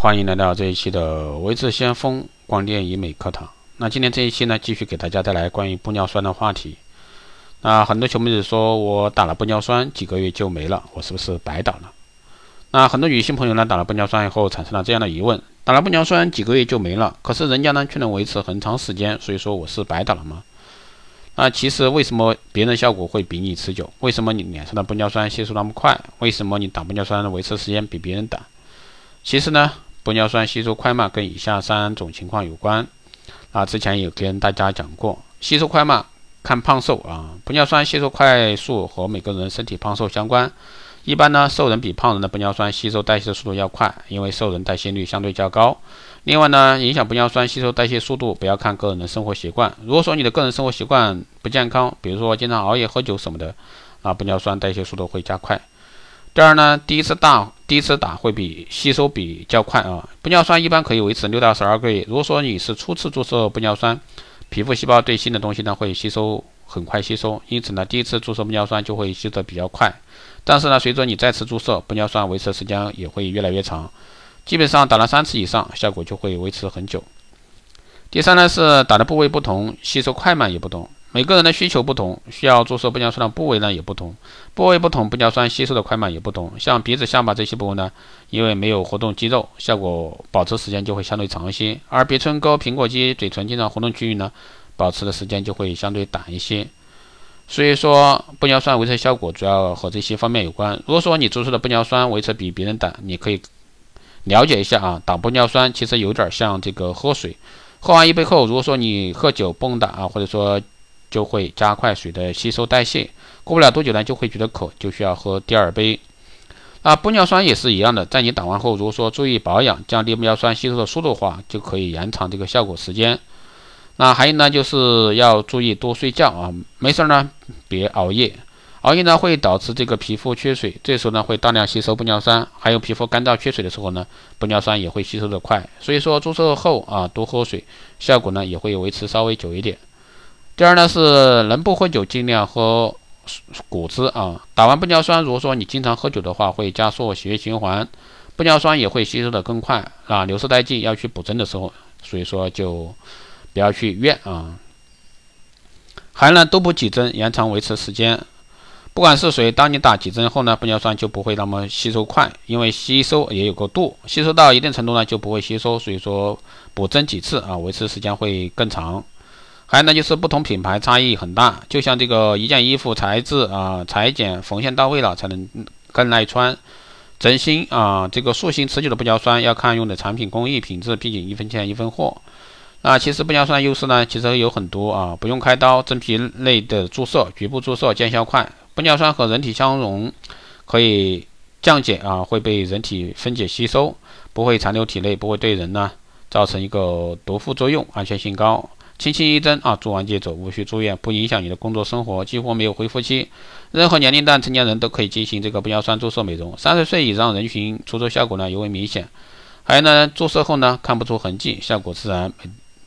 欢迎来到这一期的维持先锋光电医美课堂。那今天这一期呢，继续给大家带来关于玻尿酸的话题。那很多球迷子说我打了玻尿酸几个月就没了，我是不是白打了？那很多女性朋友呢，打了玻尿酸以后产生了这样的疑问：打了玻尿酸几个月就没了，可是人家呢却能维持很长时间，所以说我是白打了吗？那其实为什么别人效果会比你持久？为什么你脸上的玻尿酸吸收那么快？为什么你打玻尿酸维持时间比别人短？其实呢？玻尿酸吸收快慢跟以下三种情况有关。啊，之前有跟大家讲过，吸收快慢看胖瘦啊。玻尿酸吸收快速和每个人身体胖瘦相关。一般呢，瘦人比胖人的玻尿酸吸收代谢速度要快，因为瘦人代谢率相对较高。另外呢，影响玻尿酸吸收代谢速度，不要看个人的生活习惯。如果说你的个人生活习惯不健康，比如说经常熬夜、喝酒什么的，啊，玻尿酸代谢速度会加快。第二呢，第一次大第一次打会比吸收比较快啊。玻尿酸一般可以维持六到十二个月。如果说你是初次注射玻尿酸，皮肤细胞对新的东西呢会吸收很快吸收，因此呢第一次注射玻尿酸就会吸收的比较快。但是呢，随着你再次注射玻尿酸，维持时间也会越来越长，基本上打了三次以上，效果就会维持很久。第三呢是打的部位不同，吸收快慢也不同。每个人的需求不同，需要注射玻尿酸的部位呢也不同，部位不同，玻尿酸吸收的快慢也不同。像鼻子、下巴这些部位呢，因为没有活动肌肉，效果保持时间就会相对长一些；而鼻唇沟、苹果肌、嘴唇经常活动区域呢，保持的时间就会相对短一些。所以说，玻尿酸维持效果主要和这些方面有关。如果说你注射的玻尿酸维持比别人短，你可以了解一下啊，打玻尿酸其实有点像这个喝水，喝完一杯后，如果说你喝酒蹦跶啊，或者说就会加快水的吸收代谢，过不了多久呢，就会觉得渴，就需要喝第二杯。那玻尿酸也是一样的，在你打完后，如果说注意保养，降低玻尿酸吸收的速度的话，就可以延长这个效果时间。那还有呢，就是要注意多睡觉啊，没事呢别熬夜，熬夜呢会导致这个皮肤缺水，这时候呢会大量吸收玻尿酸，还有皮肤干燥缺水的时候呢，玻尿酸也会吸收的快。所以说注射后啊多喝水，效果呢也会维持稍微久一点。第二呢是能不喝酒尽量喝果汁啊。打完玻尿酸，如果说你经常喝酒的话，会加速血液循环，玻尿酸也会吸收的更快啊，流失殆尽要去补针的时候，所以说就不要去怨啊。还呢多补几针，延长维持时间。不管是谁，当你打几针后呢，玻尿酸就不会那么吸收快，因为吸收也有个度，吸收到一定程度呢就不会吸收，所以说补针几次啊，维持时间会更长。还有呢，就是不同品牌差异很大，就像这个一件衣服材质啊、裁剪、缝线到位了才能更耐穿。真心啊，这个塑形持久的玻尿酸要看用的产品工艺品质，毕竟一分钱一分货。那其实玻尿酸优势呢，其实有很多啊，不用开刀，真皮内的注射，局部注射见效快。玻尿酸和人体相融，可以降解啊，会被人体分解吸收，不会残留体内，不会对人呢造成一个毒副作用，安全性高。轻轻一针啊，做完即走，无需住院，不影响你的工作生活，几乎没有恢复期。任何年龄段成年人都可以进行这个玻尿酸注射美容。三十岁以上人群注射效果呢尤为明显。还有呢，注射后呢看不出痕迹，效果自然。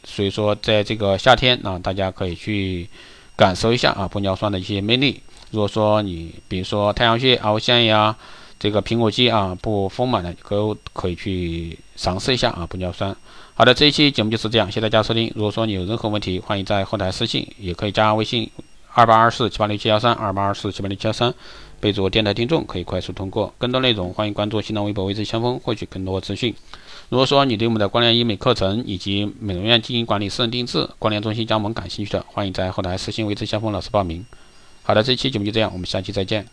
所以说，在这个夏天啊，大家可以去感受一下啊玻尿酸的一些魅力。如果说你比如说太阳穴、凹陷呀，这个苹果肌啊不丰满的，都可以去尝试一下啊玻尿酸。好的，这一期节目就是这样，谢谢大家收听。如果说你有任何问题，欢迎在后台私信，也可以加微信二八二四七八六七幺三二八二四七八六七幺三，备注电台听众，可以快速通过。更多内容，欢迎关注新浪微博“微之相锋”，获取更多资讯。如果说你对我们的关联医美课程以及美容院经营管理、私人定制、关联中心加盟感兴趣的，欢迎在后台私信“微之相锋”老师报名。好的，这期节目就这样，我们下期再见。